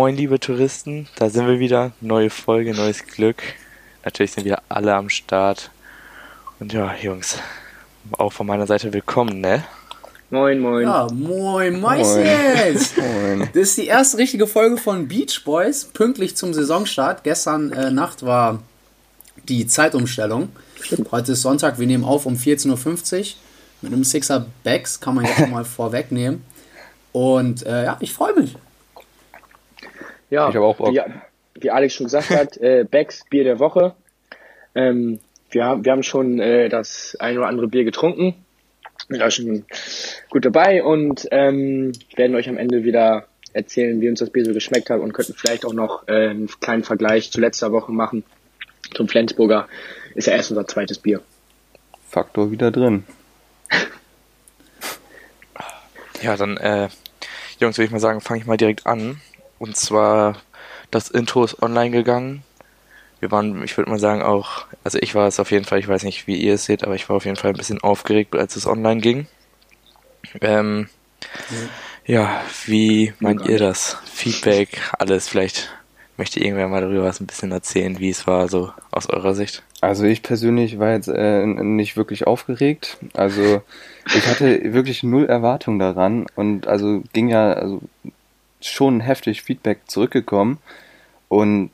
Moin, liebe Touristen, da sind wir wieder. Neue Folge, neues Glück. Natürlich sind wir alle am Start. Und ja, Jungs, auch von meiner Seite willkommen, ne? Moin, moin. Ja, moin, Moises. Moin. Das ist die erste richtige Folge von Beach Boys, pünktlich zum Saisonstart. Gestern äh, Nacht war die Zeitumstellung. Heute ist Sonntag, wir nehmen auf um 14.50 Uhr. Mit einem Sixer Bags kann man jetzt mal vorwegnehmen. Und äh, ja, ich freue mich. Ja, Ich auch Bock. Wie, wie Alex schon gesagt hat, äh, Becks Bier der Woche. Ähm, wir, haben, wir haben schon äh, das ein oder andere Bier getrunken. Sind auch schon gut dabei und ähm, werden euch am Ende wieder erzählen, wie uns das Bier so geschmeckt hat und könnten vielleicht auch noch äh, einen kleinen Vergleich zu letzter Woche machen. Zum Flensburger ist ja erst unser zweites Bier. Faktor wieder drin. Ja, dann, äh, Jungs, würde ich mal sagen, fange ich mal direkt an. Und zwar, das Intro ist online gegangen. Wir waren, ich würde mal sagen, auch, also ich war es auf jeden Fall, ich weiß nicht, wie ihr es seht, aber ich war auf jeden Fall ein bisschen aufgeregt, als es online ging. Ähm, ja, wie meint ihr das? Feedback, alles, vielleicht möchte irgendwer mal darüber was ein bisschen erzählen, wie es war, so aus eurer Sicht. Also ich persönlich war jetzt äh, nicht wirklich aufgeregt. Also ich hatte wirklich null Erwartung daran und also ging ja also schon heftig Feedback zurückgekommen und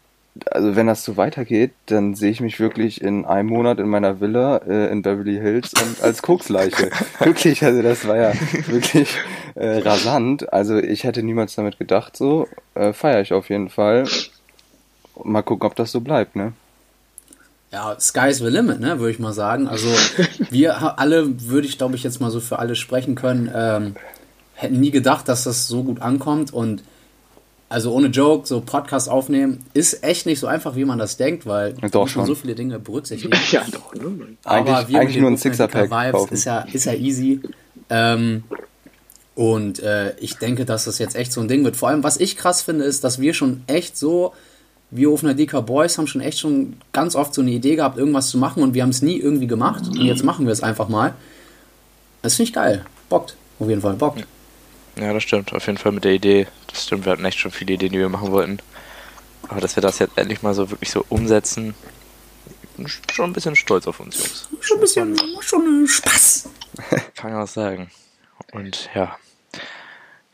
also wenn das so weitergeht, dann sehe ich mich wirklich in einem Monat in meiner Villa äh, in Beverly Hills und als Koksleiche. wirklich, also das war ja wirklich äh, rasant. Also ich hätte niemals damit gedacht so. Äh, Feiere ich auf jeden Fall. Mal gucken, ob das so bleibt, ne? Ja, sky's the limit, ne, würde ich mal sagen. Also wir alle, würde ich glaube ich jetzt mal so für alle sprechen können, ähm, hätten nie gedacht, dass das so gut ankommt und also ohne Joke, so Podcast aufnehmen ist echt nicht so einfach, wie man das denkt, weil Doch, man schon so viele Dinge berücksichtigen. Ja, doch, ne? Aber Eigentlich- wir eigentlich nur ein Sixer-Pack Vibes ist ja, ist ja easy. Ähm, und äh, ich denke, dass das jetzt echt so ein Ding wird. Vor allem, was ich krass finde, ist, dass wir schon echt so, wir Ofener DK Boys haben schon echt schon ganz oft so eine Idee gehabt, irgendwas zu machen und wir haben es nie irgendwie gemacht. Und jetzt machen wir es einfach mal. Das finde ich geil. Bockt. Auf jeden Fall. Bockt. Ja, das stimmt, auf jeden Fall mit der Idee. Das stimmt, wir hatten echt schon viele Ideen, die wir machen wollten. Aber dass wir das jetzt endlich mal so wirklich so umsetzen, bin schon ein bisschen stolz auf uns, Jungs. Schon ein bisschen, schon Spaß. Kann man was sagen. Und ja.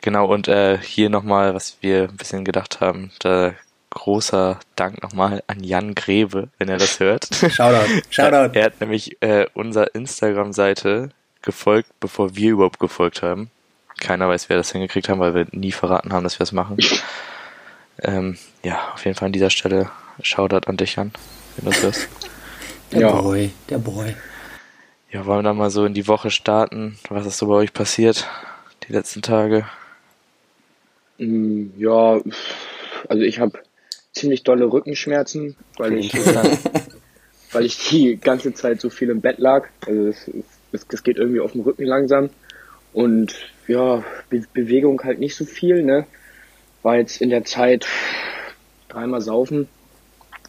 Genau, und äh, hier nochmal, was wir ein bisschen gedacht haben, da großer Dank nochmal an Jan Grebe, wenn er das hört. Shoutout. Shoutout. Er hat nämlich äh, unserer Instagram-Seite gefolgt, bevor wir überhaupt gefolgt haben. Keiner weiß, wer das hingekriegt haben, weil wir nie verraten haben, dass wir es machen. ähm, ja, auf jeden Fall an dieser Stelle Shoutout an dich, Jan, wenn du das hörst. Der Ja. Boy. Der Boy. Ja, wollen wir dann mal so in die Woche starten? Was ist so bei euch passiert die letzten Tage? Mm, Ja, also ich habe ziemlich dolle Rückenschmerzen, weil ich, weil ich die ganze Zeit so viel im Bett lag. Also es, es, es geht irgendwie auf dem Rücken langsam. Und ja, Be Bewegung halt nicht so viel, ne? War jetzt in der Zeit dreimal saufen.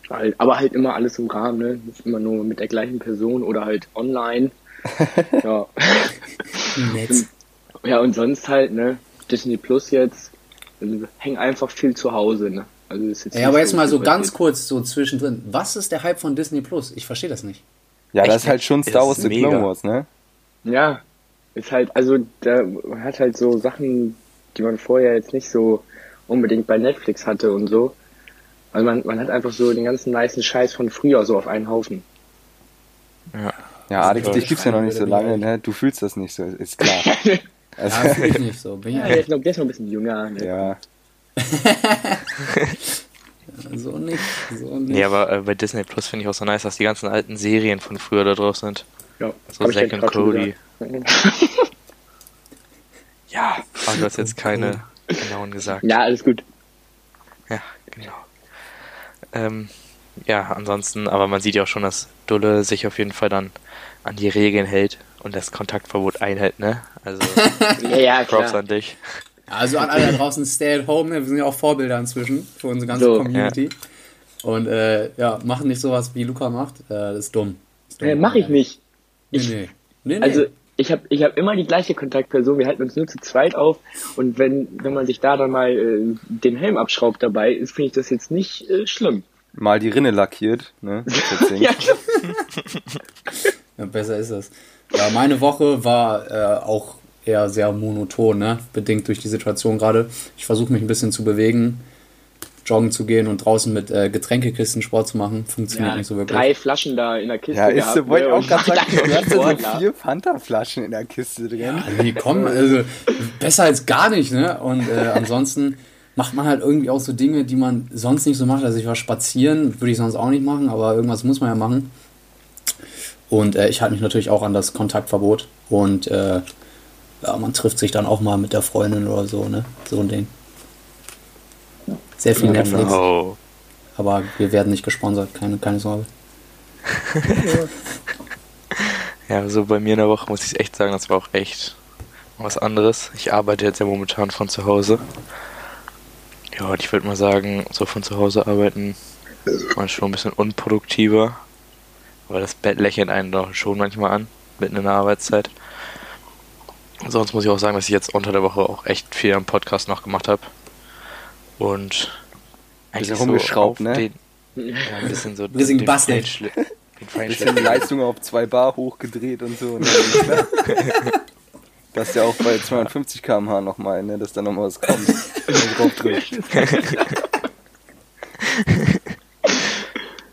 Halt, aber halt immer alles im Rahmen, ne? Nicht immer nur mit der gleichen Person oder halt online. ja. Netz. Ja, und sonst halt, ne, Disney Plus jetzt, also, häng einfach viel zu Hause, ne. Also ist jetzt Ja, aber jetzt mal so ganz passiert. kurz so zwischendrin. Was ist der Hype von Disney Plus? Ich verstehe das nicht. Ja, das Echt? ist halt schon Das Star Wars The. Clone Wars, ne? Ja, ist halt, also da man hat halt so Sachen, die man vorher jetzt nicht so unbedingt bei Netflix hatte und so. Also man, man hat einfach so den ganzen nicen Scheiß von früher so auf einen Haufen. Ja. Ja, Alex, dich gibt's ja noch nicht so lange, ne? Du fühlst das nicht so, ist klar. Also, Ja, fühle ich nicht so. Bin Ja, ja, der, ist noch, der ist noch ein bisschen jünger. Ne? ja. so nicht. So nicht. Nee, aber äh, bei Disney Plus finde ich auch so nice, dass die ganzen alten Serien von früher da drauf sind. Ja, So Zack und grad schon Gesagt. Ja, aber du hast jetzt keine genauen gesagt. Ja, alles gut. Ja, genau. Ähm, ja, ansonsten, aber man sieht ja auch schon, dass Dulle sich auf jeden Fall dann an die Regeln hält und das Kontaktverbot einhält, ne? Also Ja, ja, Props klar. an dich. Also an alle da draußen, stay at home. ne? Wir sind ja auch Vorbilder inzwischen für unsere ganze So, Community. Und äh, ja, machen nicht sowas, wie Luca macht. Äh, das ist dumm. Das ist dumm. Äh, mach ich nicht. Nee, nee. nee, nee. Also ich habe ich hab immer die gleiche Kontaktperson, wir halten uns nur zu zweit auf und wenn, wenn man sich da dann mal äh, den Helm abschraubt dabei, ist finde ich das jetzt nicht äh, schlimm. Mal die Rinne lackiert, ne? ja, Ja, besser ist es. Ja, meine Woche war äh, auch eher sehr monoton, ne? bedingt durch die Situation gerade. Ich versuche mich ein bisschen zu bewegen, joggen zu gehen und draußen mit äh, Getränkekisten Sport zu machen. Funktioniert ja, nicht so wirklich. drei Flaschen da in der Kiste Ja, ist gehabt, so, wollte ich ne, auch gerade sagen, du hast so vier Fanta-Flaschen in der Kiste drin. Ja, nee, komm, also besser als gar nicht, ne? Und äh, ansonsten macht man halt irgendwie auch so Dinge, die man sonst nicht so macht. Also ich war spazieren, würde ich sonst auch nicht machen, aber irgendwas muss man ja machen. Und äh, ich halte mich natürlich auch an das Kontaktverbot. Und äh, ja, man trifft sich dann auch mal mit der Freundin oder so, ne? So ein Ding. Sehr viel Netflix, Oh. aber wir werden nicht gesponsert, keine, keine Sorge. Ja, so bei mir in der Woche muss ich echt sagen, das war auch echt was anderes. Ich arbeite jetzt ja momentan von zu Hause. Ja, und ich würde mal sagen, so von zu Hause arbeiten war schon ein bisschen unproduktiver. Aber das Bett lächelt einen doch schon manchmal an, mitten in der Arbeitszeit. Sonst muss ich auch sagen, dass ich jetzt unter der Woche auch echt viel am Podcast noch gemacht habe. Und Bisschen rumgeschraubt, ne? Den, ja, ein bisschen so Bisschen den gebastelt. Den Bisschen. Leistung auf 2 Bar hochgedreht und so. Und dann, ne? Das ist ja auch bei 250 km/h nochmal, ne, dass da nochmal was kommt. Drauf drückt.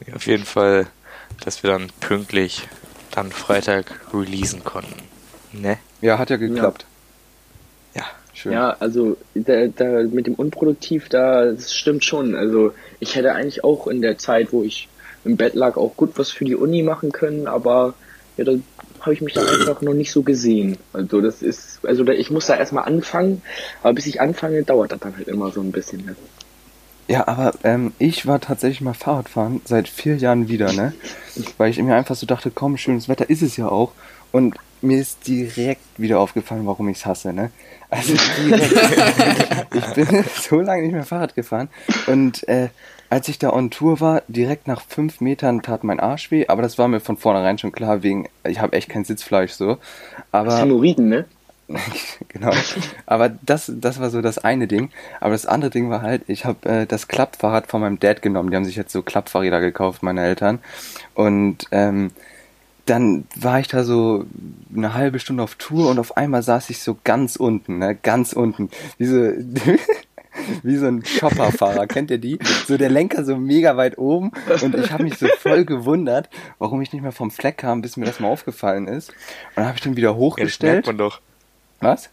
Ja, auf jeden Fall, dass wir dann pünktlich dann Freitag releasen konnten. Ne? Ja, hat ja geklappt. Ja. Schön. Ja, also da, da mit dem unproduktiv, da das stimmt schon. Also ich hätte eigentlich auch in der Zeit, wo ich im Bett lag, auch gut was für die Uni machen können, aber ja, da habe ich mich dann einfach noch nicht so gesehen. Also das ist, also da, ich muss da erstmal anfangen, aber bis ich anfange, dauert das dann halt immer so ein bisschen. Ne? Ja, aber ähm, ich war tatsächlich mal Fahrradfahren seit vier Jahren wieder, ne? Weil ich mir einfach so dachte, komm, schönes Wetter ist es ja auch. Und mir ist direkt wieder aufgefallen, warum ich es hasse, ne? Also direkt. ich bin so lange nicht mehr Fahrrad gefahren. Und äh, als ich da on Tour war, direkt nach fünf Metern tat mein Arsch weh, aber das war mir von vornherein schon klar, wegen, ich habe echt kein Sitzfleisch so. Aber Hämorrhoiden, ne? genau. Aber das, das war so das eine Ding. Aber das andere Ding war halt, ich habe äh, das Klappfahrrad von meinem Dad genommen. Die haben sich jetzt so Klappfahrräder gekauft, meine Eltern. Und ähm, dann war ich da so eine halbe Stunde auf Tour und auf einmal saß ich so ganz unten, ne, ganz unten. Diese, wie so ein Chopperfahrer, kennt ihr die? So der Lenker so mega weit oben und ich habe mich so voll gewundert, warum ich nicht mehr vom Fleck kam, bis mir das mal aufgefallen ist. Und dann habe ich den wieder ja das hochgestellt. merkt man doch. Was?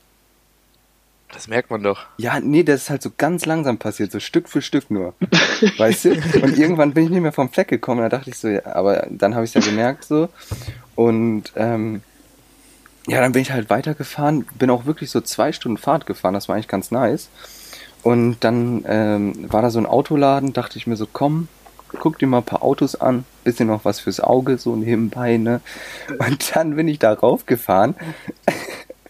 Das merkt man doch. Ja, nee, das ist halt so ganz langsam passiert, so Stück für Stück nur. weißt du? Und irgendwann bin ich nicht mehr vom Fleck gekommen, da dachte ich so, ja, aber dann habe ich es ja gemerkt so. Und ähm, ja, dann bin ich halt weitergefahren, bin auch wirklich so zwei Stunden Fahrt gefahren, das war eigentlich ganz nice. Und dann ähm, war da so ein Autoladen, dachte ich mir so, komm, guck dir mal ein paar Autos an, bisschen noch was fürs Auge, so nebenbei, ne? Und dann bin ich da raufgefahren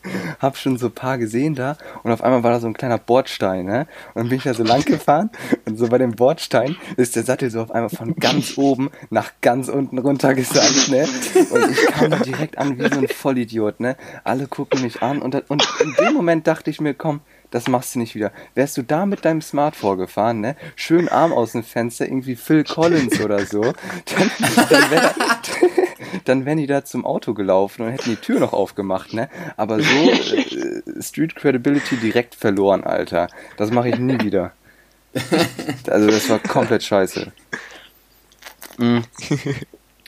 hab schon so ein paar gesehen da und auf einmal war da so ein kleiner Bordstein, ne? Und bin ich da so lang gefahren und so bei dem Bordstein ist der Sattel so auf einmal von ganz oben nach ganz unten runter gesandt, ne? Und ich kam da direkt an wie so ein Vollidiot, ne? Alle gucken mich an und, und in dem Moment dachte ich mir, komm, das machst du nicht wieder. Wärst du da mit deinem Smart vorgefahren, ne? Schön Arm aus dem Fenster, irgendwie Phil Collins oder so, dann, dann wäre dann wären die da zum Auto gelaufen und hätten die Tür noch aufgemacht, ne? Aber so äh, Street Credibility direkt verloren, Alter. Das mache ich nie wieder. Also das war komplett scheiße. Mm.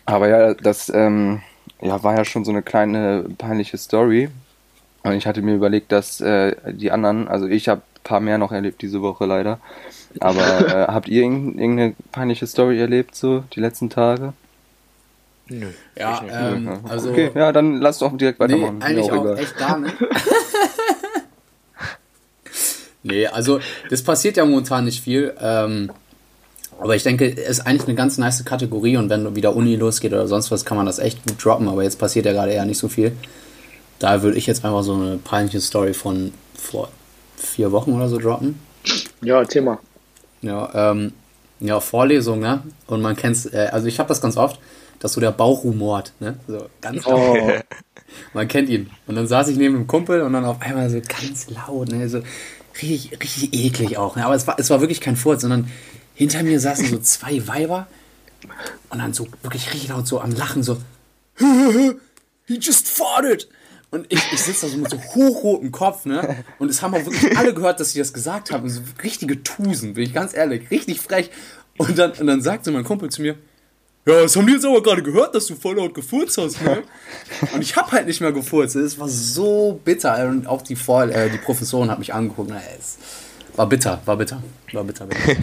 Aber ja, das ähm, ja, war ja schon so eine kleine peinliche Story. Und ich hatte mir überlegt, dass äh, die anderen, also ich habe ein paar mehr noch erlebt diese Woche leider. Aber äh, habt ihr irgend- irgendeine peinliche Story erlebt so die letzten Tage? Nö. Ja, ähm, also. okay, ja, dann lass doch direkt Nee, weitermachen. Mir eigentlich auch, egal. echt gar nicht. nee, also das passiert ja momentan nicht viel. Ähm, aber ich denke, es ist eigentlich eine ganz nice Kategorie und wenn wieder Uni losgeht oder sonst was, kann man das echt gut droppen. Aber jetzt passiert ja gerade eher nicht so viel. Da würde ich jetzt einfach so eine peinliche Story von vor vier Wochen oder so droppen. Ja, Thema. Ja, ähm, Ja, Vorlesung, ne? Und man kennt's, äh, also ich habe das ganz oft, dass so der Bauch rumort, ne? So ganz laut. Oh. Man kennt ihn. Und dann saß ich neben einem Kumpel und dann auf einmal so ganz laut, ne? So richtig, richtig eklig auch. Ne? Aber es war, es war wirklich kein Furz, sondern hinter mir saßen so zwei Weiber und dann so wirklich richtig laut so am Lachen, so He just farted! Und ich, ich sitze da so mit so hochrotem Kopf, ne? Und es haben auch wirklich alle gehört, dass ich das gesagt habe. So richtige Tusen, bin ich ganz ehrlich. Richtig frech. Und dann, und dann sagte mein Kumpel zu mir, ja, das haben die jetzt aber gerade gehört, dass du voll laut gefurzt hast, ne? Und ich habe halt nicht mehr gefurzt. Es war so bitter. Und auch die, Vor äh, die Professorin hat mich angeguckt. Na, es war bitter, war bitter, war bitter. bitter.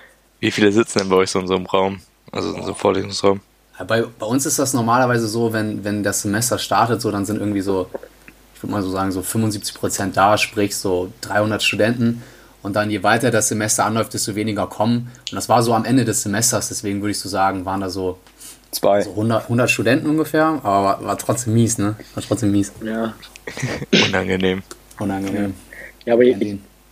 Wie viele sitzen denn bei euch so in so einem Raum? Also in so einem Vorlesungsraum? Bei, bei uns ist das normalerweise so, wenn, wenn das Semester startet, so, dann sind irgendwie so, ich würde mal so sagen, so 75 Prozent da, sprich so 300 Studenten. Und dann je weiter das Semester anläuft, desto weniger kommen. Und das war so am Ende des Semesters, deswegen würde ich so sagen, waren da so, Zwei. so 100, 100 Studenten ungefähr. Aber war, war trotzdem mies, ne? War trotzdem mies. Ja. Unangenehm. Unangenehm. Ja, aber jetzt,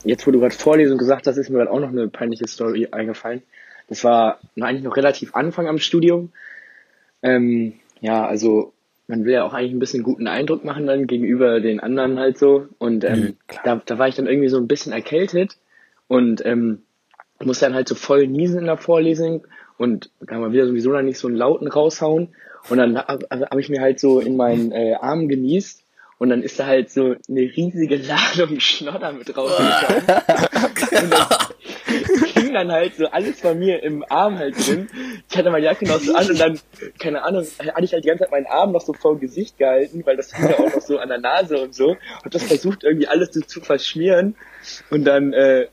jetzt, wo du gerade Vorlesung gesagt hast, ist mir gerade auch noch eine peinliche Story eingefallen. Das war eigentlich noch relativ Anfang am Studium. Ähm, ja, also man will ja auch eigentlich ein bisschen guten Eindruck machen dann gegenüber den anderen halt so. Und ähm, mhm, da, da war ich dann irgendwie so ein bisschen erkältet und ähm, musste dann halt so voll niesen in der Vorlesung und kann man wieder sowieso dann nicht so einen lauten raushauen. Und dann habe hab ich mir halt so in meinen äh, Arm genießt und dann ist da halt so eine riesige Ladung Schnodder mit rausgekommen. und das dann halt so alles von mir im Arm halt drin. Ich hatte meine Jacke noch so an und dann, keine Ahnung, hatte ich halt die ganze Zeit meinen Arm noch so vor dem Gesicht gehalten, weil das hing ja auch noch so an der Nase und so. Und das versucht irgendwie alles so zu verschmieren. Und dann, äh,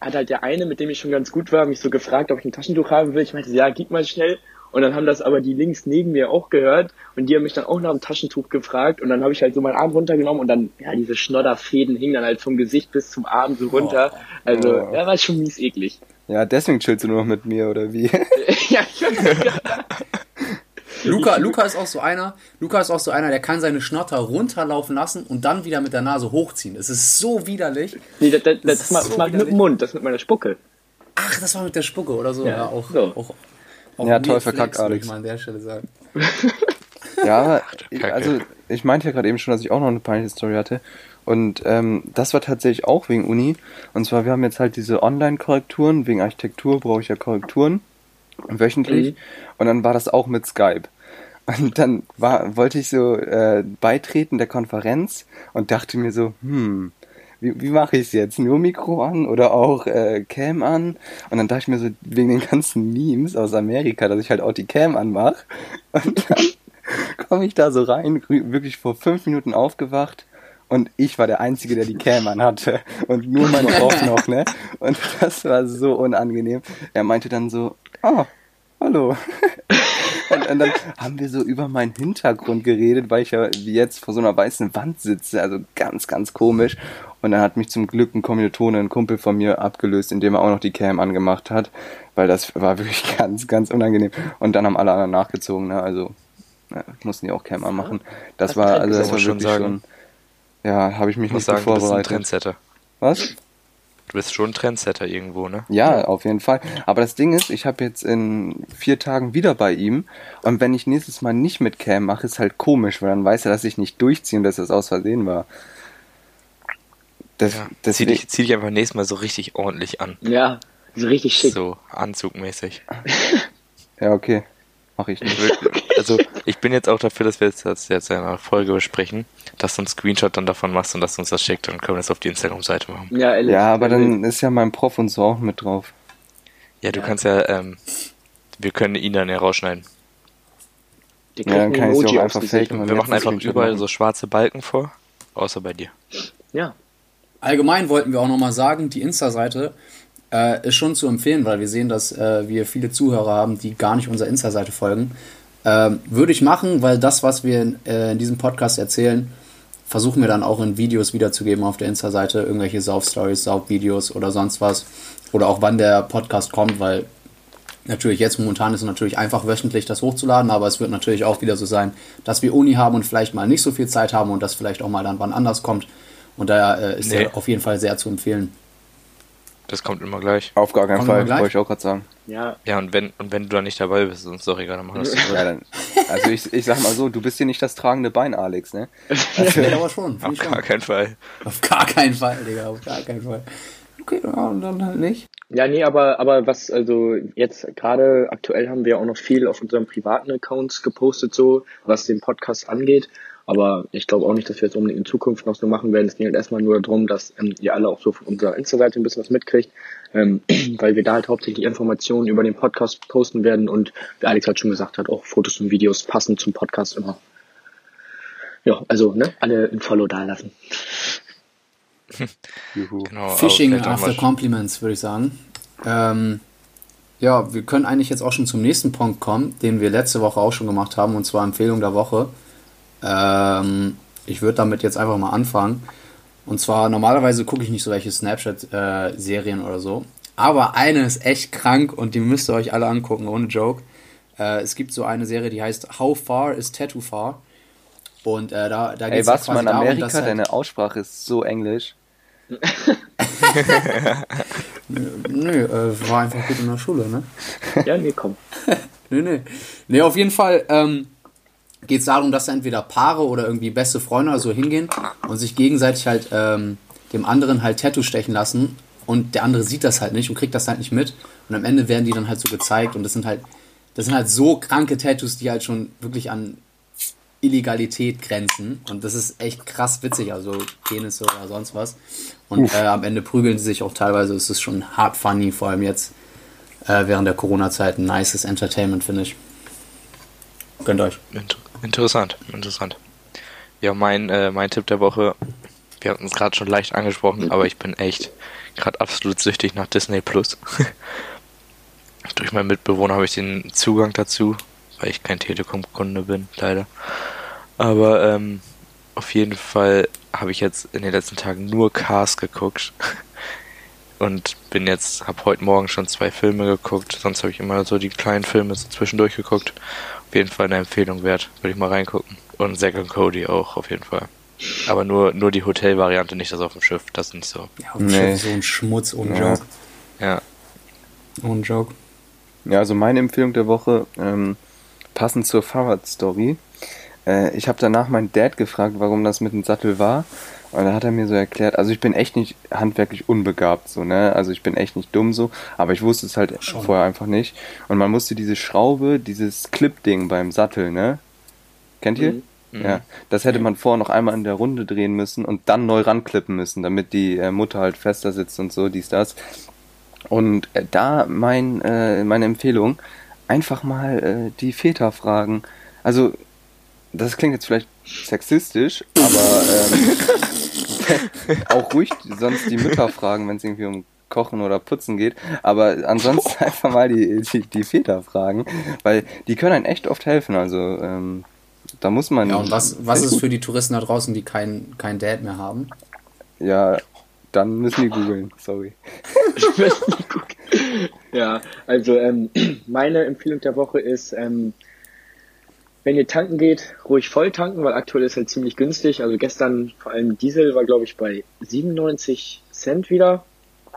hat halt der eine, mit dem ich schon ganz gut war, mich so gefragt, ob ich ein Taschentuch haben will. Ich meinte, ja, gib mal schnell. Und dann haben das aber die links neben mir auch gehört und die haben mich dann auch nach dem Taschentuch gefragt und dann habe ich halt so meinen Arm runtergenommen und dann, ja, diese Schnodderfäden hingen dann halt vom Gesicht bis zum Arm so runter. Oh. Also, oh. ja, war schon mies eklig. Ja, deswegen chillst du nur noch mit mir, oder wie? ja, ich Luca, Luca ist auch so einer, Luca ist auch so einer, der kann seine Schnotter runterlaufen lassen und dann wieder mit der Nase hochziehen. Es ist so widerlich. Nee, das, das, das, das macht so mit dem Mund, das mit meiner Spucke. Ach, das war mit der Spucke oder so. Ja, ja auch, so. auch ja, toll verkackt, Alex. Ich mal an der Stelle sagen. ja, ich, also ich meinte ja gerade eben schon, dass ich auch noch eine peinliche Story hatte. Und ähm, das war tatsächlich auch wegen Uni. Und zwar, wir haben jetzt halt diese Online-Korrekturen. Wegen Architektur brauche ich ja Korrekturen. Wöchentlich. Mhm. Und dann war das auch mit Skype. Und dann war, wollte ich so äh, beitreten der Konferenz und dachte mir so, hm, wie, wie mache ich es jetzt? Nur Mikro an oder auch äh, Cam an? Und dann dachte ich mir so, wegen den ganzen Memes aus Amerika, dass ich halt auch die Cam anmache. Und dann komme ich da so rein, wirklich vor fünf Minuten aufgewacht. Und ich war der Einzige, der die Cam an hatte. Und nur mein Frau noch, ne? Und das war so unangenehm. Er meinte dann so, oh, hallo. Und, und, dann haben wir so über meinen Hintergrund geredet, weil ich ja wie jetzt vor so einer weißen Wand sitze. Also ganz, ganz komisch. Und dann hat mich zum Glück ein Kommilitone, ein Kumpel von mir abgelöst, indem er auch noch die Cam angemacht hat. Weil das war wirklich ganz, ganz unangenehm. Und dann haben alle anderen nachgezogen, ne? Also ja, mussten die auch Cam anmachen. Das war, also das war wirklich sagen. schon. Ja, habe ich mich nicht sagen, vorbereitet. Du bist ein Trendsetter. Was? Du bist schon Trendsetter irgendwo, ne? Ja, auf jeden Fall. Aber das Ding ist, ich habe jetzt in vier Tagen wieder bei ihm und wenn ich nächstes Mal nicht mit Cam mache, ist halt komisch, weil dann weiß er, dass ich nicht durchziehe und dass das aus Versehen war. Das, ja, das zieh, dich, zieh dich einfach nächstes Mal so richtig ordentlich an. Ja, so richtig schick. So anzugmäßig. ja, okay. Mach ich nicht. Also, ich bin jetzt auch dafür, dass wir jetzt, jetzt in einer Folge besprechen, dass du einen Screenshot dann davon machst und dass du uns das schickt, dann können wir das auf die Instagram-Seite machen. Ja, ehrlich. ja, aber dann ist ja mein Prof und so auch mit drauf. Ja, du ja. kannst ja, ähm, wir können ihn dann ja rausschneiden. Ja, dann kann ich auch einfach faken. Wir machen einfach überall machen. so schwarze Balken vor, außer bei dir. Ja. Allgemein wollten wir auch nochmal sagen, die Insta-Seite äh, ist schon zu empfehlen, weil wir sehen, dass äh, wir viele Zuhörer haben, die gar nicht unserer Insta-Seite folgen. Ähm, würde ich machen, weil das, was wir in, äh, in, diesem Podcast erzählen, versuchen wir dann auch in Videos wiederzugeben auf der Insta-Seite, irgendwelche Sauf-Stories, Sauf-Videos oder sonst was. Oder auch wann der Podcast kommt, weil natürlich jetzt momentan ist es natürlich einfach wöchentlich das hochzuladen, aber es wird natürlich auch wieder so sein, dass wir Uni haben und vielleicht mal nicht so viel Zeit haben und das vielleicht auch mal dann wann anders kommt. Und daher äh, ist nee. er auf jeden Fall sehr zu empfehlen. Das kommt immer gleich. Auf gar keinen Kommt Fall, wollte ich auch gerade sagen. Ja, Ja, und wenn, und wenn du da nicht dabei bist, ist uns doch egal, dann machen wir das Ja, dann, also ich, ich sag mal so, du bist hier nicht das tragende Bein, Alex, ne? Das geht aber schon. Auf gar schon. keinen Fall. Auf gar keinen Fall, Digga, auf gar keinen Fall. Okay, ja, und dann halt nicht. Ja, nee, aber, aber was, also jetzt gerade aktuell haben wir auch noch viel auf unseren privaten Accounts gepostet, so, was den Podcast angeht. Aber ich glaube auch nicht, dass wir jetzt unbedingt in Zukunft noch so machen werden. Es geht halt erstmal nur darum, dass ähm, ihr alle auch so von unserer Insta-Seite ein bisschen was mitkriegt, ähm, weil wir da halt hauptsächlich Informationen über den Podcast posten werden und wie Alex halt schon gesagt hat, auch Fotos und Videos passend zum Podcast immer. Ja, also, ne, alle ein Follow da lassen. Juhu. Genau, Fishing vielleicht auch after Compliments, würde ich sagen. Ähm, ja, wir können eigentlich jetzt auch schon zum nächsten Punkt kommen, den wir letzte Woche auch schon gemacht haben, und zwar Empfehlung der Woche. Ähm, ich würde damit jetzt einfach mal anfangen. Und zwar, normalerweise gucke ich nicht so welche Snapchat-Serien oder so. Aber eine ist echt krank und die müsst ihr euch alle angucken, ohne Joke. Äh, es gibt so eine Serie, die heißt How Far is Tattoo Far? Und äh, da, da Ey, geht's was ja man quasi darum, Amerika, dass halt- deine Aussprache ist so englisch. Nö, äh, war einfach gut in der Schule, ne? Ja, nee, komm. Nee, nee. Nee, auf jeden Fall ähm, geht es darum, dass da entweder Paare oder irgendwie beste Freunde oder so hingehen und sich gegenseitig halt ähm, dem anderen halt Tattoo stechen lassen und der andere sieht das halt nicht und kriegt das halt nicht mit. Und am Ende werden die dann halt so gezeigt und das sind halt das sind halt so kranke Tattoos, die halt schon wirklich an Illegalität grenzen. Und das ist echt krass witzig, also Penisse oder sonst was. Und äh, am Ende prügeln sie sich auch teilweise, es ist schon hart funny, vor allem jetzt äh, während der Corona-Zeit ein nices Entertainment, finde ich. Gönnt euch. Inter interessant, interessant. Ja, mein, äh, mein Tipp der Woche, wir hatten es gerade schon leicht angesprochen, aber ich bin echt gerade absolut süchtig nach Disney Plus. Durch meinen Mitbewohner habe ich den Zugang dazu, weil ich kein Telekom-Kunde bin, leider. Aber ähm, auf jeden Fall habe ich jetzt in den letzten Tagen nur Cars geguckt. Und bin jetzt, habe heute Morgen schon zwei Filme geguckt. Sonst habe ich immer so die kleinen Filme so zwischendurch geguckt. Auf jeden Fall eine Empfehlung wert. Würde ich mal reingucken. Und Zack und Cody auch, auf jeden Fall. Aber nur, nur die Hotelvariante, nicht das auf dem Schiff. Das ist nicht so. Ja, auf dem Nee. Schiff so ein Schmutz, ohne Ja. Joke. Ja. Ohne Joke. Ja, also meine Empfehlung der Woche, ähm, passend zur Fahrradstory. Äh, ich habe danach meinen Dad gefragt, warum das mit dem Sattel war. Und da hat er mir so erklärt, also ich bin echt nicht handwerklich unbegabt, so, ne? Also ich bin echt nicht dumm so, aber ich wusste es halt Schon. vorher einfach nicht. Und man musste diese Schraube, dieses Clip-Ding beim Sattel, ne? Kennt ihr? Mhm. Ja, das hätte man vorher noch einmal in der Runde drehen müssen und dann neu ranklippen müssen, damit die äh, Mutter halt fester sitzt und so, dies, das. Und äh, da mein, äh, meine Empfehlung, einfach mal äh, die Väter fragen. Also, das klingt jetzt vielleicht sexistisch, aber ähm, auch ruhig sonst die Mütter fragen, wenn es irgendwie um Kochen oder Putzen geht. Aber ansonsten einfach mal die, die, die Väter fragen, weil die können einem echt oft helfen. Also, ähm, da muss man. Ja, und was, was ist für die Touristen da draußen, die kein, kein Dad mehr haben? Ja, dann müssen die googeln, sorry. Ja, also ähm, meine Empfehlung der Woche ist, ähm, wenn ihr tanken geht, ruhig voll tanken, weil aktuell ist halt ziemlich günstig. Also gestern vor allem Diesel war glaube ich bei 97 Cent wieder.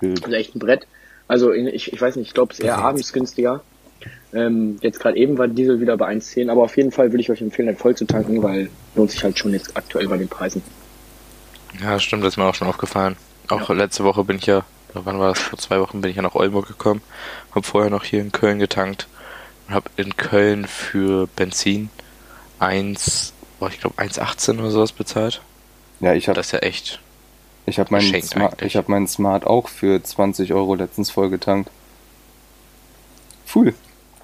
Also echt ein Brett. Also in, ich, ich weiß nicht, ich glaube es ist eher abends günstiger. Ähm, jetzt gerade eben war Diesel wieder bei 1,10, aber auf jeden Fall würde ich euch empfehlen, halt voll zu tanken, weil lohnt sich halt schon jetzt aktuell bei den Preisen. Ja, stimmt, das ist mir auch schon aufgefallen. Auch letzte Woche bin ich ja, wann war das? Vor zwei Wochen bin ich ja nach Oldenburg gekommen. Hab vorher noch hier in Köln getankt. Und hab in Köln für Benzin 1, boah, ich glaube 1,18 oder sowas bezahlt. Ja, ich habe Das ist ja echt. ich hab meinen Smart, ich hab meinen Smart auch für 20 Euro letztens voll getankt. Cool.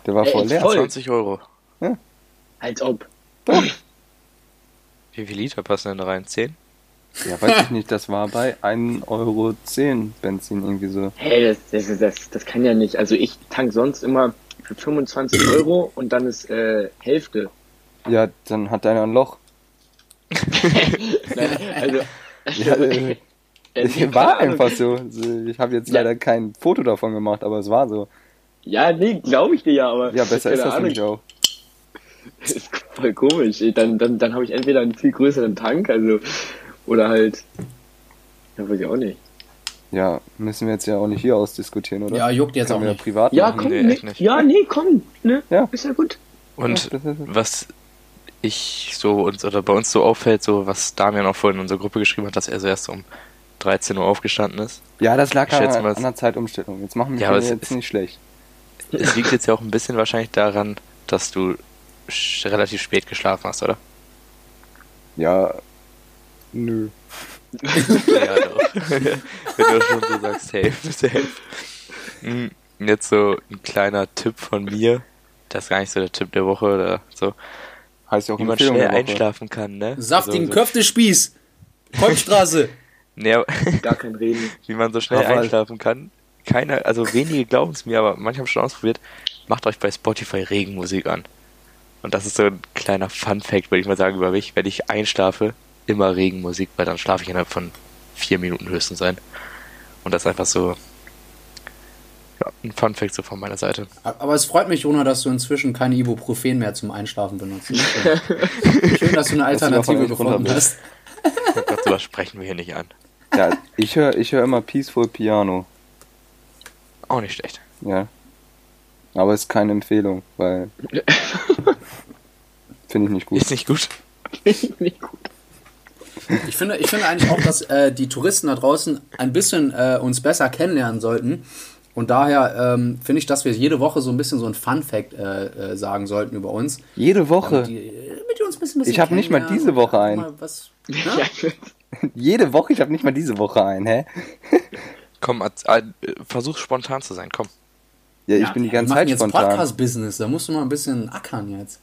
Der war Ey, voll leer. voll? 20 Euro. Als ob. Wie viel Liter passen denn da rein? 10? Ja, weiß ich nicht, das war bei 1,10 Euro Benzin irgendwie so. Hey, das, das, ist- das, das kann ja nicht. Also ich tank sonst immer für 25 Euro und dann ist äh, Hälfte. Ja, dann hat einer ein Loch. Nein, also, Ja, also äh, äh, keine war einfach so. Ich habe jetzt Ja. leider kein Foto davon gemacht, aber es war so. Ja, nee, glaube ich dir ja, aber Ja, besser ist das Ahnung. nämlich auch. Das ist voll komisch. Dann, dann, dann habe ich entweder einen viel größeren Tank, also oder halt, ja, weiß ich auch nicht. Ja, müssen wir jetzt ja auch nicht hier ausdiskutieren, oder? Ja, juckt jetzt Können auch nicht. privat Ja, machen. komm, Nee, nee, ja, nee, komm, ne? Ja. Ist ja gut. Und Ja, was ich so uns oder bei uns so auffällt, so was Damian auch vorhin in unsere Gruppe geschrieben hat, dass er so erst um 13 Uhr aufgestanden ist. Ja, das lag an mal, an der Zeitumstellung. Jetzt machen wir Ja, es jetzt ist- nicht schlecht. Es liegt jetzt ja auch ein bisschen wahrscheinlich daran, dass du relativ spät geschlafen hast, oder? Ja, nö. ja, doch. Wenn du schon so sagst, safe, safe. Mm, Jetzt so ein kleiner Tipp von mir. Das ist gar nicht so der Tipp der Woche oder so. Heißt ja auch Wie man schnell einschlafen kann, ne? Saftigen Also so, Köftespieß. Kolbstraße. Nee, Gar kein Reden. wie man so schnell einschlafen kann. Keiner, also wenige glauben es mir, aber manche haben schon ausprobiert. Macht euch bei Spotify Regenmusik an. Und das ist so ein kleiner Fun-Fact, würde ich mal sagen, über mich. Wenn ich einschlafe, immer Regenmusik, weil dann schlafe ich innerhalb von vier Minuten höchstens ein. Und das ist einfach so ja, ein Fun-Fact so von meiner Seite. Aber es freut mich, Jona, dass du inzwischen keine Ibuprofen mehr zum Einschlafen benutzt. Schön, Schön, dass du eine Alternative gefunden hast. Oh Gott, sowas sprechen wir hier nicht an. Ja, ich höre ich hör immer Peaceful Piano. Auch nicht schlecht. Ja. Aber ist keine Empfehlung, weil. Finde ich nicht gut. Ist nicht gut. Nicht gut. Ich finde, ich finde eigentlich auch, dass äh, die Touristen da draußen ein bisschen äh, uns besser kennenlernen sollten. Und daher ähm, finde ich, dass wir jede Woche so ein bisschen so ein Fun-Fact äh, äh, sagen sollten über uns. Jede Woche. Damit die, äh, damit die uns ein bisschen, bisschen Ich hab nicht mal diese Woche einen. ne? Jede Woche? Ich habe nicht mal diese Woche ein, hä? Komm, äh, versuch spontan zu sein, komm. Ja, ich Ja, bin die wir ganze Zeit jetzt spontan. Podcast-Business, da musst du mal ein bisschen ackern jetzt.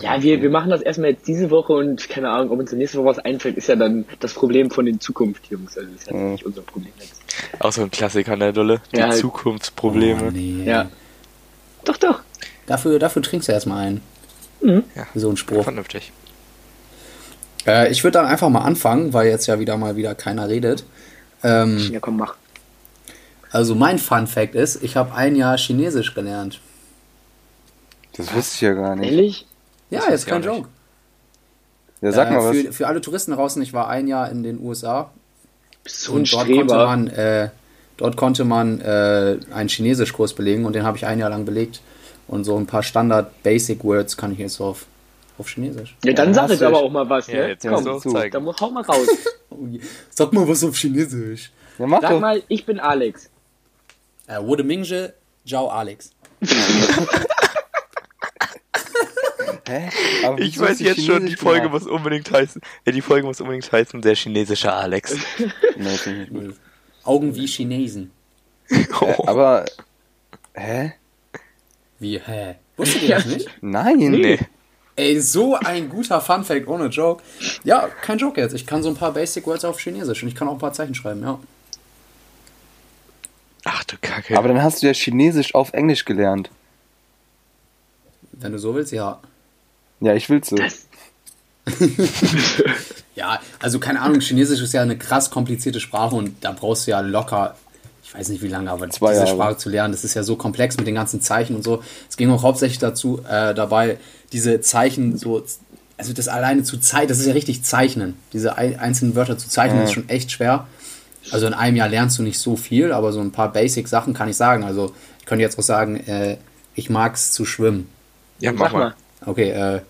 ja wir, wir machen das erstmal jetzt diese Woche und keine Ahnung, ob uns nächste Woche was einfällt, ist ja dann das Problem von den Zukunft-Jungs. Also ist ja Ja. nicht unser Problem jetzt. Auch so ein Klassiker, ne, Dolle? Die Ja, halt. Zukunftsprobleme. Oh, nee. Ja. Doch, doch. Dafür, dafür trinkst du erstmal einen. Mhm. Ja. So ein Spruch. Vernünftig. Äh, ich würde dann einfach mal anfangen, weil jetzt ja wieder mal wieder keiner redet. Ähm, Ja, komm, mach. also mein Fun Fact ist, ich habe ein Jahr Chinesisch gelernt. Das wusste ich ja gar nicht. Ehrlich? Ja, Das jetzt kein. Joke. Ja, sag äh, mal was. Für, für alle Touristen draußen, ich war ein Jahr in den USA so ein und dort konnte Streber. man, äh, dort konnte man äh, einen Chinesischkurs belegen und den habe ich ein Jahr lang belegt. Und so ein paar Standard-Basic-Words kann ich jetzt auf, auf Chinesisch. Ja, dann Ja, sag jetzt du aber auch mal was, Ja, ne? jetzt Ja, du Komm, zu. zeigen. dann hau mal raus. Sag mal was auf Chinesisch. Ja, mach Sag doch. mal, ich bin Alex. Äh, Wurde Mingje, Jiao Alex. Hä? Aber Ich weiß jetzt schon, die Folge gemacht? muss unbedingt heißen. Ja, die Folge muss unbedingt heißen, der chinesische Alex. Augen wie Chinesen. Äh, aber. Hä? Wie, hä? Wusstet ihr das nicht? Nein! nee. Ey, so ein guter Funfact ohne Joke. Ja, kein Joke jetzt. Ich kann so ein paar Basic Words auf Chinesisch und ich kann auch ein paar Zeichen schreiben, ja. Ach du Kacke. Aber dann hast du ja Chinesisch auf Englisch gelernt. Wenn du so willst, ja. Ja, ich will's so. Ja, also keine Ahnung, Chinesisch ist ja eine krass komplizierte Sprache und da brauchst du ja locker, ich weiß nicht wie lange, aber Zwei diese Jahre. Sprache zu lernen, das ist ja so komplex mit den ganzen Zeichen und so. Es ging auch hauptsächlich dazu, äh, dabei, diese Zeichen so, also das alleine zu zeichnen, das ist ja richtig zeichnen. Diese ein, einzelnen Wörter zu zeichnen Ja. ist schon echt schwer. Also in einem Jahr lernst du nicht so viel, aber so ein paar Basic-Sachen kann ich sagen. Also ich könnte jetzt auch sagen, äh, ich mag's zu schwimmen. ja, mach Sag mal. mal. Okay, äh,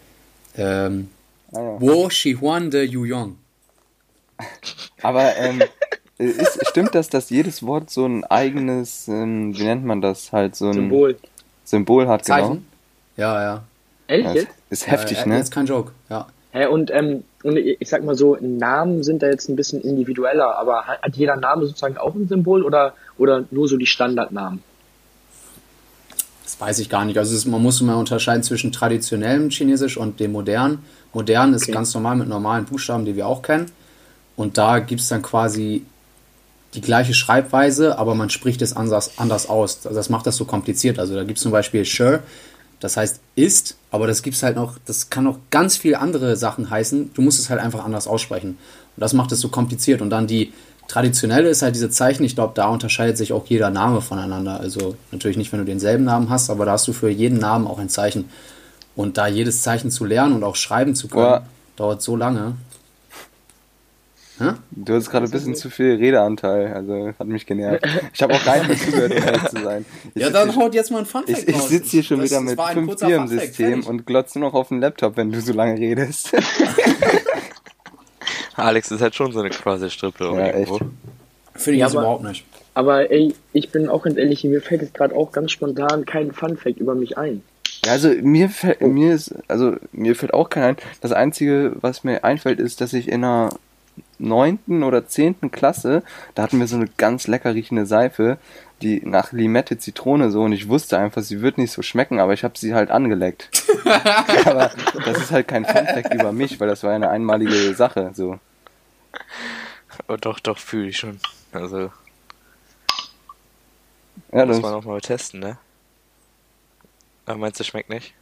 ähm, Ah, ja. Wo Xihuan de Yuyong. Aber ähm, ist, stimmt das, dass jedes Wort so ein eigenes, ähm, wie nennt man das, halt so ein Symbol. Symbol hat, genau? Zeichen? Ja, ja. Ehrlich Ja, jetzt? ist, ist heftig, ja, ne? Jetzt kein Joke, ja. Hä, und, ähm, und ich sag mal so, Namen sind da jetzt ein bisschen individueller, aber hat, hat jeder Name sozusagen auch ein Symbol oder, oder nur so die Standardnamen? Das weiß ich gar nicht. Also es, man muss immer unterscheiden zwischen traditionellem Chinesisch und dem modernen. Modern ist Okay. ganz normal mit normalen Buchstaben, die wir auch kennen. Und da gibt es dann quasi die gleiche Schreibweise, aber man spricht es anders, anders aus. Also das macht das so kompliziert. Also da gibt es zum Beispiel sure, das heißt ist, aber das gibt's halt noch, das kann noch ganz viele andere Sachen heißen. Du musst es halt einfach anders aussprechen. Und das macht es so kompliziert. Und dann die traditionelle ist halt diese Zeichen. Ich glaube, da unterscheidet sich auch jeder Name voneinander. Also natürlich nicht, wenn du denselben Namen hast, aber da hast du für jeden Namen auch ein Zeichen. Und da jedes Zeichen zu lernen und auch schreiben zu können, Boah. dauert so lange. Hä? Du hast gerade ein bisschen zu viel Redeanteil, also hat mich genervt. Ich habe auch gar nicht zugehört, um ehrlich zu sein. Ich Ja, dann haut jetzt mal ein Funfact ich, ich sitze hier schon Das- wieder mit war ein 5 kurzer Bier im System und glotze nur noch auf den Laptop, wenn du so lange redest. Alex ist halt schon so eine Quasi-Strippe Ja, irgendwo. Finde ich Ja, aber- überhaupt nicht. Aber ey, ich bin auch ganz ehrlich, mir fällt jetzt gerade auch ganz spontan kein Funfact über mich ein. Ja, also mir fällt, mir ist, also mir fällt auch kein ein. Das Einzige, was mir einfällt, ist, dass ich in einer neunten oder zehnten Klasse, da hatten wir so eine ganz lecker riechende Seife, die nach Limette Zitrone so und ich wusste einfach, sie wird nicht so schmecken, aber ich habe sie halt angeleckt. aber das ist halt kein Funfact über mich, weil das war eine einmalige Sache, so. Oh, doch, doch, fühle ich schon. Also, Ja, muss das, man auch mal testen, ne? Aber meinst du, schmeckt nicht?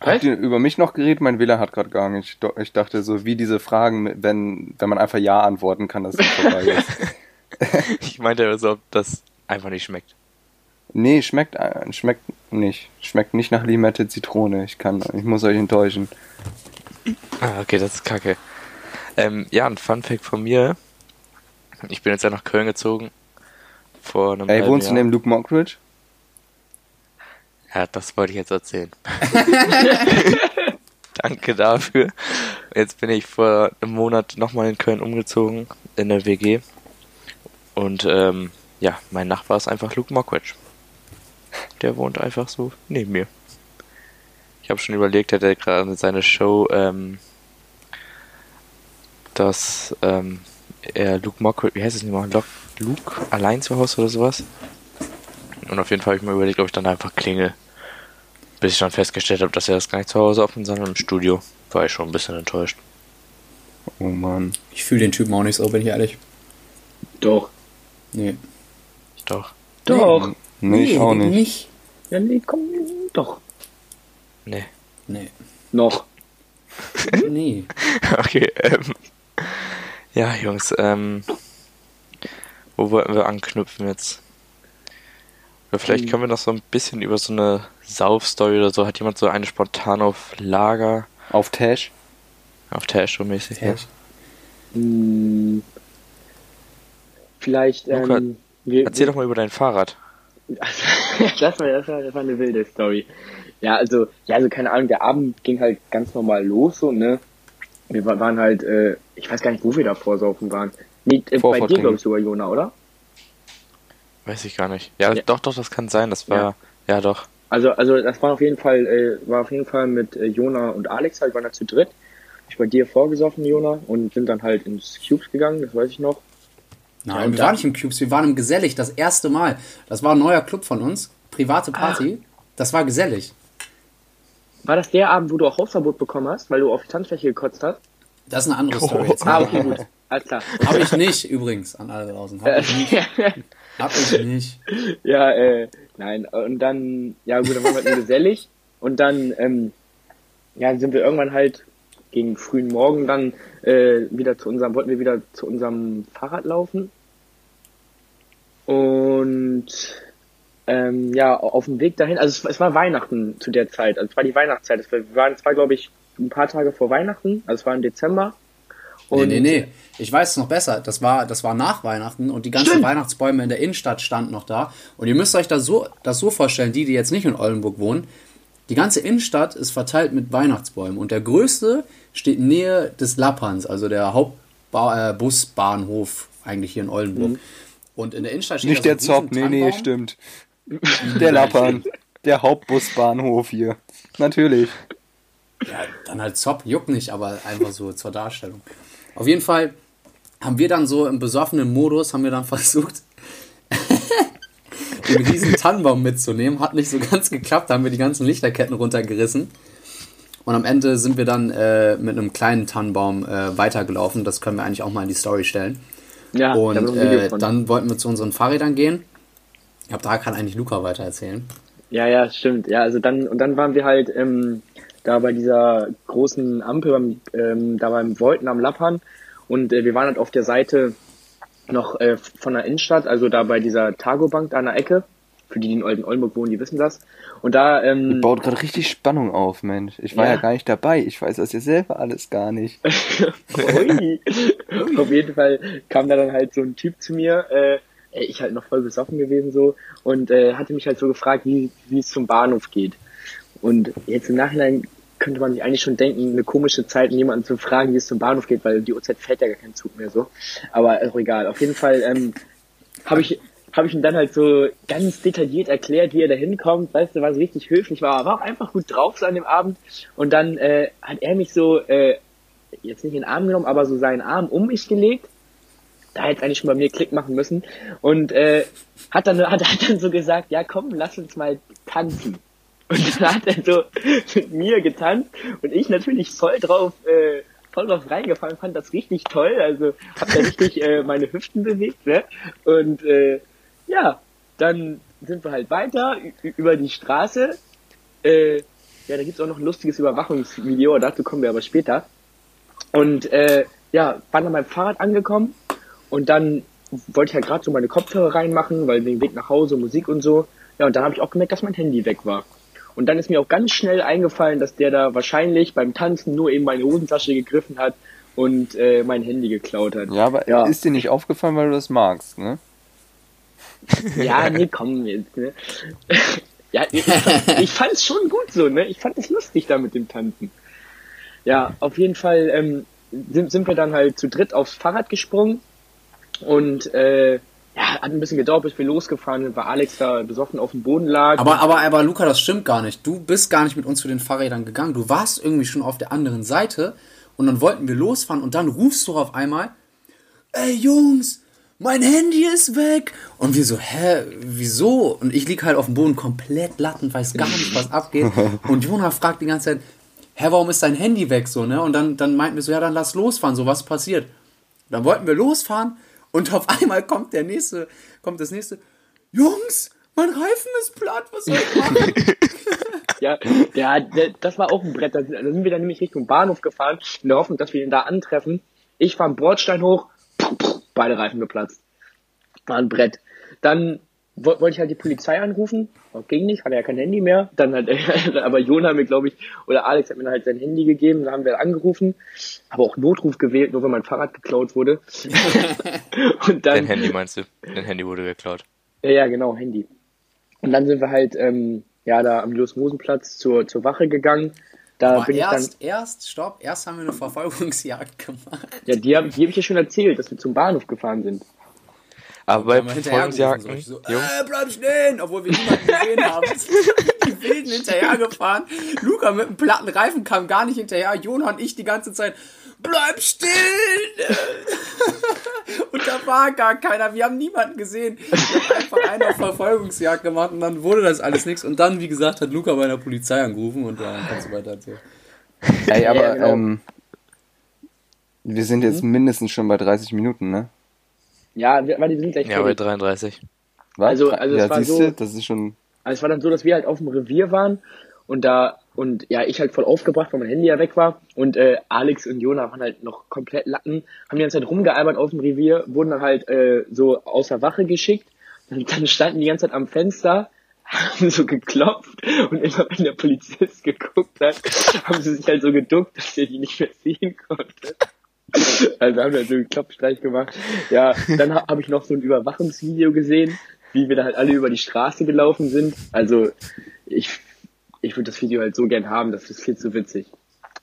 habt ihr über mich noch geredet? Mein Wähler hat gerade gar nicht. Doch, Ich dachte so, wie diese Fragen, wenn, wenn man einfach Ja antworten kann, dass es vorbei ist. Ich meinte ja so, ob das einfach nicht schmeckt. Nee, schmeckt, äh, schmeckt nicht. Schmeckt nicht nach Limette Zitrone. Ich kann, ich muss euch enttäuschen. Ah, okay, das ist kacke. Ähm, ja, ein Funfact von mir. Ich bin jetzt ja nach Köln gezogen. Vor einem Ey, wohnst du Jahr. neben Luke Mockridge? Ja, das wollte ich jetzt erzählen. Danke dafür. Jetzt bin ich vor einem Monat nochmal in Köln umgezogen, in der WG. Und ähm, ja, mein Nachbar ist einfach Luke Mockridge. Der wohnt einfach so neben mir. Ich habe schon überlegt, hat er gerade seine Show, ähm, dass ähm, er Luke Mockridge, wie heißt es nochmal, Luke, Luke allein zu Hause oder sowas? Und auf jeden Fall habe ich mir überlegt, ob ich dann einfach klingel. Bis ich dann festgestellt habe, dass er das gar nicht zu Hause offen, sondern im Studio. War ich schon ein bisschen enttäuscht. Oh Mann. Ich fühle den Typen auch nicht so, bin ich ehrlich. Doch. Nee. Doch. Doch. Nee, ich auch nicht. Ja, nee, komm, doch. Nee. Nee. Noch. Nee. Okay, ähm. Ja, Jungs, ähm. Wo wollten wir anknüpfen jetzt? Oder vielleicht können wir noch so ein bisschen über so eine Sauf-Story oder so. Hat jemand so eine spontan auf Lager, Auf Tash? auf Tasho mäßig? Ja. Echt? Hm, vielleicht, Luca, ähm, wir, Erzähl doch mal über dein Fahrrad. das, war, das, war, das war eine wilde Story. Ja, also, ja, also keine Ahnung, der Abend ging halt ganz normal los, so, ne? Wir wa- waren halt, äh, ich weiß gar nicht, wo wir da vorsaufen waren. Nee, äh, bei dir, glaube ich, sogar, Jona, oder? Weiß ich gar nicht. Ja, Ja. doch, doch, das kann sein. Das war. Ja, doch. Also, also das war auf jeden Fall, äh, war auf jeden Fall mit äh, Jona und Alex halt, waren da zu dritt. Ich bei dir vorgesoffen, Jona, und sind dann halt ins Cubes gegangen, das weiß ich noch. Nein, Ja, wir waren nicht im Cubes, wir waren im Gesellig, das erste Mal. Das war ein neuer Club von uns, private Party. Das war gesellig. War das der Abend, wo du auch Hausverbot bekommen hast, weil du auf die Tanzfläche gekotzt hast? Das ist eine andere Story jetzt. Ah, okay, gut. Alles klar. Habe ich nicht, übrigens, an alle draußen. Hab ich nicht. Hab ich nicht. Ja, äh, nein. Und dann, ja gut, dann waren wir halt gesellig. Und dann, ähm, ja, sind wir irgendwann halt gegen frühen Morgen dann äh, wieder zu unserem, wollten wir wieder zu unserem Fahrrad laufen. Und ähm, ja, auf dem Weg dahin, also es, es war Weihnachten zu der Zeit, also es war die Weihnachtszeit. Es war, wir waren zwar, glaube ich, ein paar Tage vor Weihnachten, also es war im Dezember. Nee, Und nee, nee. Ich weiß es noch besser. Das war, das war nach Weihnachten und die ganzen Stimmt. Weihnachtsbäume in der Innenstadt standen noch da. Und ihr müsst euch das so, das so vorstellen, die, die jetzt nicht in Oldenburg wohnen. Die ganze Innenstadt ist verteilt mit Weihnachtsbäumen. Und der größte steht Nähe des Lapperns, also der Hauptbusbahnhof eigentlich hier in Oldenburg. Und in der Innenstadt steht Nicht der so Zopp, nee, nee, stimmt. Der Lappern. Der Hauptbusbahnhof hier. Natürlich. Ja, dann halt Zopp, juckt nicht, aber einfach so zur Darstellung. Auf jeden Fall haben wir dann so im besoffenen Modus, haben wir dann versucht, den riesen Tannenbaum mitzunehmen. Hat nicht so ganz geklappt, da haben wir die ganzen Lichterketten runtergerissen. Und am Ende sind wir dann äh, mit einem kleinen Tannenbaum äh, weitergelaufen. Das können wir eigentlich auch mal in die Story stellen. Ja, Und äh, dann wollten wir zu unseren Fahrrädern gehen. Ich glaube, da kann eigentlich Luca weiter erzählen. Ja, ja, stimmt. Ja, also dann und dann waren wir halt ähm, da bei dieser großen Ampel ähm, da beim Wolten am Lappern und äh, wir waren halt auf der Seite noch äh, von der Innenstadt, also da bei dieser Targo Bank da an der Ecke Für die, die in Oldenburg wohnen, die wissen das. Und da, ähm, Ihr baut gerade richtig Spannung auf, Mensch. Ich war ja. Ja. gar nicht dabei. Ich weiß das ja selber alles gar nicht. Ui. Auf jeden Fall kam da dann halt so ein Typ zu mir, äh, ich halt noch voll besoffen gewesen so und äh, hatte mich halt so gefragt, wie, wie es zum Bahnhof geht. Und jetzt im Nachhinein könnte man sich eigentlich schon denken, eine komische Zeit, jemanden zu fragen, wie es zum Bahnhof geht, weil die Uhrzeit fährt ja gar kein Zug mehr so. Aber ist auch egal. Auf jeden Fall ähm, habe ich habe ich ihm dann halt so ganz detailliert erklärt, wie er da hinkommt. Weißt du, was richtig höflich war, war auch einfach gut drauf so an dem Abend. Und dann äh, hat er mich so, äh, jetzt nicht in den Arm genommen, aber so seinen Arm um mich gelegt. Da hätte eigentlich schon bei mir Klick machen müssen. Und äh, hat, dann, hat, hat dann so gesagt, ja komm, lass uns mal tanzen. Und dann hat er so mit mir getanzt und ich natürlich voll drauf, äh, voll drauf reingefallen, fand das richtig toll. Also hab da richtig äh, meine Hüften bewegt, ne? Und äh, ja, dann sind wir halt weiter über die Straße. Äh, ja, da gibt's auch noch ein lustiges Überwachungsvideo, dazu kommen wir aber später. Und äh, ja, waren dann beim Fahrrad angekommen und dann wollte ich ja gerade so meine Kopfhörer reinmachen, weil wegen Weg nach Hause, Musik und so. Ja, und dann habe ich auch gemerkt, dass mein Handy weg war. Und dann ist mir auch ganz schnell eingefallen, dass der da wahrscheinlich beim Tanzen nur eben meine Hosentasche gegriffen hat und äh, mein Handy geklaut hat. Ja, aber Ja. ist dir nicht aufgefallen, weil du das magst, ne? Ja, nee, komm jetzt, ne? ja, ich, ich fand's schon gut so, ne? Ich fand es lustig da mit dem Tanzen. Ja, auf jeden Fall ähm, sind, sind wir dann halt zu dritt aufs Fahrrad gesprungen und äh, ja, hat ein bisschen gedauert, bis wir losgefahren sind, weil Alex da besoffen auf dem Boden lag. Aber, aber, aber Luca, das stimmt gar nicht. Du bist gar nicht mit uns zu den Fahrrädern gegangen. Du warst irgendwie schon auf der anderen Seite und dann wollten wir losfahren und dann rufst du auf einmal, ey Jungs, mein Handy ist weg. Und wir so, hä, wieso? Und ich lieg halt auf dem Boden komplett latten, weiß gar nicht, was abgeht. Und Jonah fragt die ganze Zeit, hä, warum ist dein Handy weg so, ne? Und dann, dann meinten wir so, ja, dann lass losfahren, so, was passiert? Dann wollten wir losfahren und auf einmal kommt der nächste, kommt das nächste, Jungs, mein Reifen ist platt, was soll ich machen? Ja, ja, das war auch ein Brett. Da sind wir dann nämlich Richtung Bahnhof gefahren, in der Hoffnung, dass wir ihn da antreffen. Ich fahre einen Bordstein hoch, beide Reifen geplatzt. War ein Brett. Dann wo- wollte ich halt die Polizei anrufen. Oh, ging nicht, hatte ja kein Handy mehr. Dann hat aber Jona mir, glaube ich, oder Alex hat mir halt sein Handy gegeben, dann haben wir angerufen, aber auch Notruf gewählt, nur wenn mein Fahrrad geklaut wurde. Und dann, Dein Handy meinst du? Dein Handy wurde geklaut. ja, ja, genau, Handy. Und dann sind wir halt, ähm, ja, da am Julius-Mosen-Platz zur, zur Wache gegangen. Da Aber bin ich dann, erst, erst, stopp, erst haben wir eine Verfolgungsjagd gemacht. ja, die habe die hab ich ja schon erzählt, dass wir zum Bahnhof gefahren sind. Aber bei Verfolgungsjagden, so, äh, bleib stehen, obwohl wir niemanden gesehen haben. Die Wilden hinterhergefahren. Luca mit einem platten Reifen kam gar nicht hinterher. Jona und ich die ganze Zeit, bleib still! Und da war gar keiner. Wir haben niemanden gesehen. Wir haben einfach eine Verfolgungsjagd gemacht und dann wurde das alles nichts. Und dann, wie gesagt, hat Luca bei der Polizei angerufen und dann kannst du weiter erzählen. Ey, aber Ja, genau. ähm, wir sind jetzt mindestens schon bei 30 Minuten, ne? Ja, wir, wir sind gleich ja, bei fertig. 33. Was? Also- also es ja, war siehst so- du, das ist schon. Also es war dann so, dass wir halt auf dem Revier waren und da und ja, ich halt voll aufgebracht, weil mein Handy ja weg war und äh, Alex und Jona waren halt noch komplett Latten, haben die ganze Zeit rumgealbert auf dem Revier, wurden dann halt äh, so außer Wache geschickt und dann standen die ganze Zeit am Fenster, haben so geklopft und immer wenn der Polizist geguckt hat, haben sie sich halt so geduckt, dass er die nicht mehr sehen konnte. Also haben wir so einen Klopfstreich gemacht. Ja, dann ha habe ich noch so ein Überwachungsvideo gesehen, wie wir da halt alle über die Straße gelaufen sind. Also ich, ich würde das Video halt so gern haben, das ist viel zu witzig.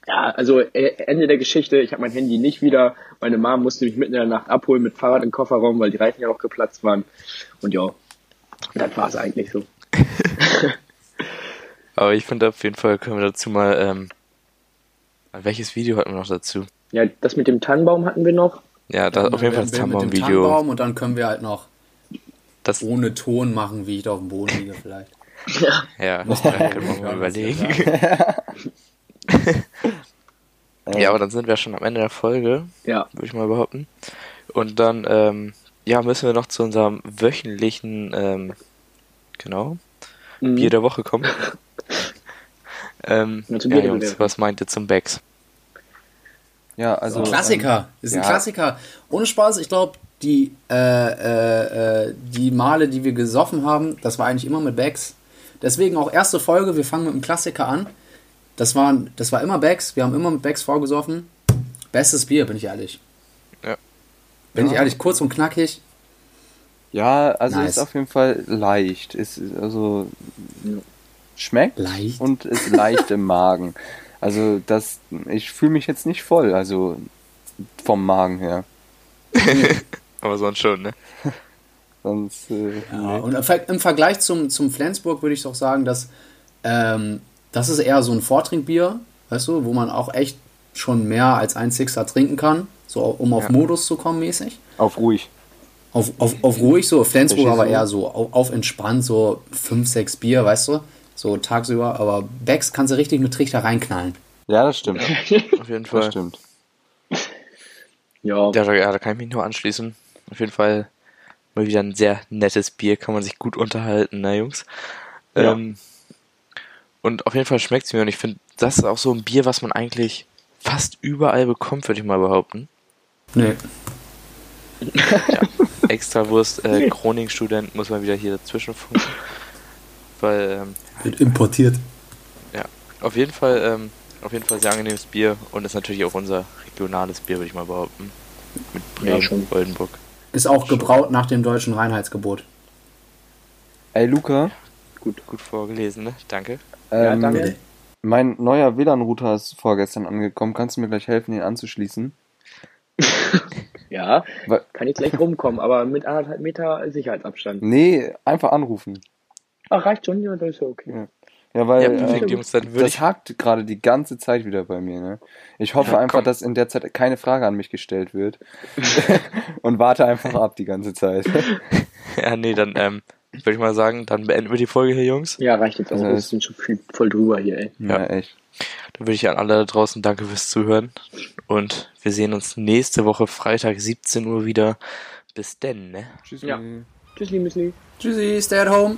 Ja, also äh, Ende der Geschichte, ich habe mein Handy nicht wieder. Meine Mom musste mich mitten in der Nacht abholen mit Fahrrad im Kofferraum, weil die Reifen ja noch geplatzt waren. Und ja, das war's eigentlich so. Aber ich finde auf jeden Fall können wir dazu mal, ähm, welches Video hatten wir noch dazu? Ja, das mit dem Tannenbaum hatten wir noch. Ja, da, auf jeden Fall das Bild mit dem Tannenbaum-Video. Tannenbaum und dann können wir halt noch Das, ohne Ton machen, wie ich da auf dem Boden liege vielleicht. Ja, da können wir mal Ja, überlegen. Äh, Ja, aber dann sind wir schon am Ende der Folge, Ja, würde ich mal behaupten. Und dann, ähm, ja, müssen wir noch zu unserem wöchentlichen, ähm, genau, Mhm. Bier der Woche kommen. ähm, Ja, ja, Jungs, was meint ihr zum Becks? Ja, also. Klassiker, ist ein ja. Klassiker. Ohne Spaß, ich glaube, die, äh, äh, äh, die Male, die wir gesoffen haben, das war eigentlich immer mit Bags. Deswegen auch erste Folge, wir fangen mit einem Klassiker an. Das war, das war immer Bags, wir haben immer mit Bags vorgesoffen. Bestes Bier, bin ich ehrlich. Ja. Bin Ja. ich ehrlich, kurz und knackig. Ja, also Nice. ist auf jeden Fall leicht. Ist also schmeckt Leicht? und ist leicht im Magen. Also das, ich fühle mich jetzt nicht voll, also vom Magen her. Aber sonst schon, ne? Sonst, äh, Ja, nee. und im Ver- im Vergleich zum, zum Flensburg würde ich doch sagen, dass ähm, das ist eher so ein Vortrinkbier, weißt du, wo man auch echt schon mehr als ein Sixer trinken kann, so um auf Ja. Modus zu kommen mäßig. auf ruhig. Auf, auf, auf ruhig so, Flensburg aber eher so auf, auf entspannt, so 5, 6 Bier, weißt du, so tagsüber, aber Becks kannst du richtig mit Trichter reinknallen. Ja, das stimmt. Auf jeden Das Fall. stimmt. Ja, ja, da kann ich mich nur anschließen. Auf jeden Fall mal wieder ein sehr nettes Bier, kann man sich gut unterhalten, ne, Jungs? Ja. Ähm, und auf jeden Fall schmeckt's mir und ich finde, das ist auch so ein Bier, was man eigentlich fast überall bekommt, würde ich mal behaupten. Nee. Extrawurst, äh, Kroning-Student muss man wieder hier dazwischen funken. Weil, ähm, Wird importiert. ja, auf jeden Fall, ähm, auf jeden Fall sehr angenehmes Bier und ist natürlich auch unser regionales Bier, würde ich mal behaupten. Mit Ja, Bremen, schon. Oldenburg. Ist auch gebraut nach dem deutschen Reinheitsgebot. Ey, Luca, Gut, gut vorgelesen, ne? Danke. Ja, ähm, danke. mein neuer WLAN-Router ist vorgestern angekommen. Kannst du mir gleich helfen, ihn anzuschließen? ja, kann ich gleich rumkommen, aber mit anderthalb Meter Sicherheitsabstand. Nee, einfach anrufen. Ach, reicht schon, ja, das ist ja okay. Ja, weil Ja, perfekt, ähm, Jungs, dann würde das ich hakt gerade die ganze Zeit wieder bei mir. Ne? Ich hoffe Ja, einfach, komm. dass in der Zeit keine Frage an mich gestellt wird. und warte einfach ab die ganze Zeit. Ja, nee, dann ähm, würde ich mal sagen, dann beenden wir die Folge hier, Jungs. Ja, reicht jetzt. Also Wir es- sind schon viel, voll drüber hier, ey. Ja, Ja. echt. Dann würde ich an alle da draußen danke fürs Zuhören. Und wir sehen uns nächste Woche Freitag 17 Uhr wieder. Bis denn, ne? Tschüss. Ja. Tschüssi, Müsli. Tschüssi, stay at home.